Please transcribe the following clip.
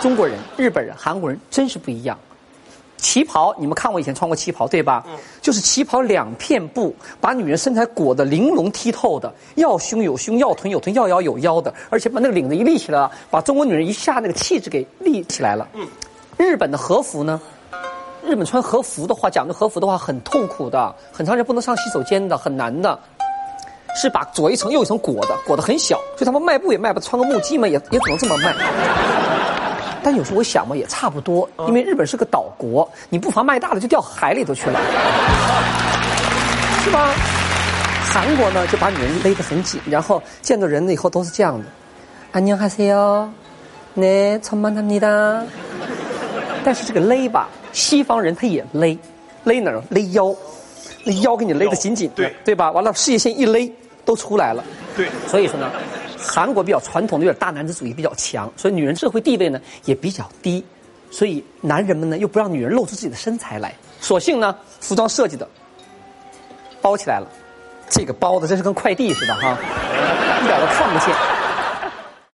中国人、日本人、韩国人真是不一样。旗袍，你们看我以前穿过旗袍对吧？嗯。就是旗袍两片布，把女人身材裹得玲珑剔透的，要胸有胸，要臀有臀，要腰有腰的，而且把那个领子一立起来，把中国女人一下那个气质给立起来了。嗯。日本的和服呢？日本穿和服的话，讲究和服的话很痛苦的，很长时间不能上洗手间的，很难的。是把左一层右一层裹的，裹得很小，所以他们卖布也卖不，穿个木屐嘛也也只能这么卖。但有时候我想嘛，也差不多，因为日本是个岛国，你不妨卖大了就掉海里头去了，是吧？韩国呢就把女人勒得很紧，然后见到人了以后都是这样的，안녕하세 요， 네천만합니 다。 但是这个勒吧，西方人他也勒，勒哪儿？勒腰。那腰给你勒得紧紧的，对吧？完了，事业线一勒都出来了。对，所以说呢， 韩国比较传统的，有点大男子主义比较强，所以女人社会地位呢也比较低，所以男人们呢又不让女人露出自己的身材来，索性呢服装设计的包起来了，这个包的真是跟快递似的哈，一点都看不见。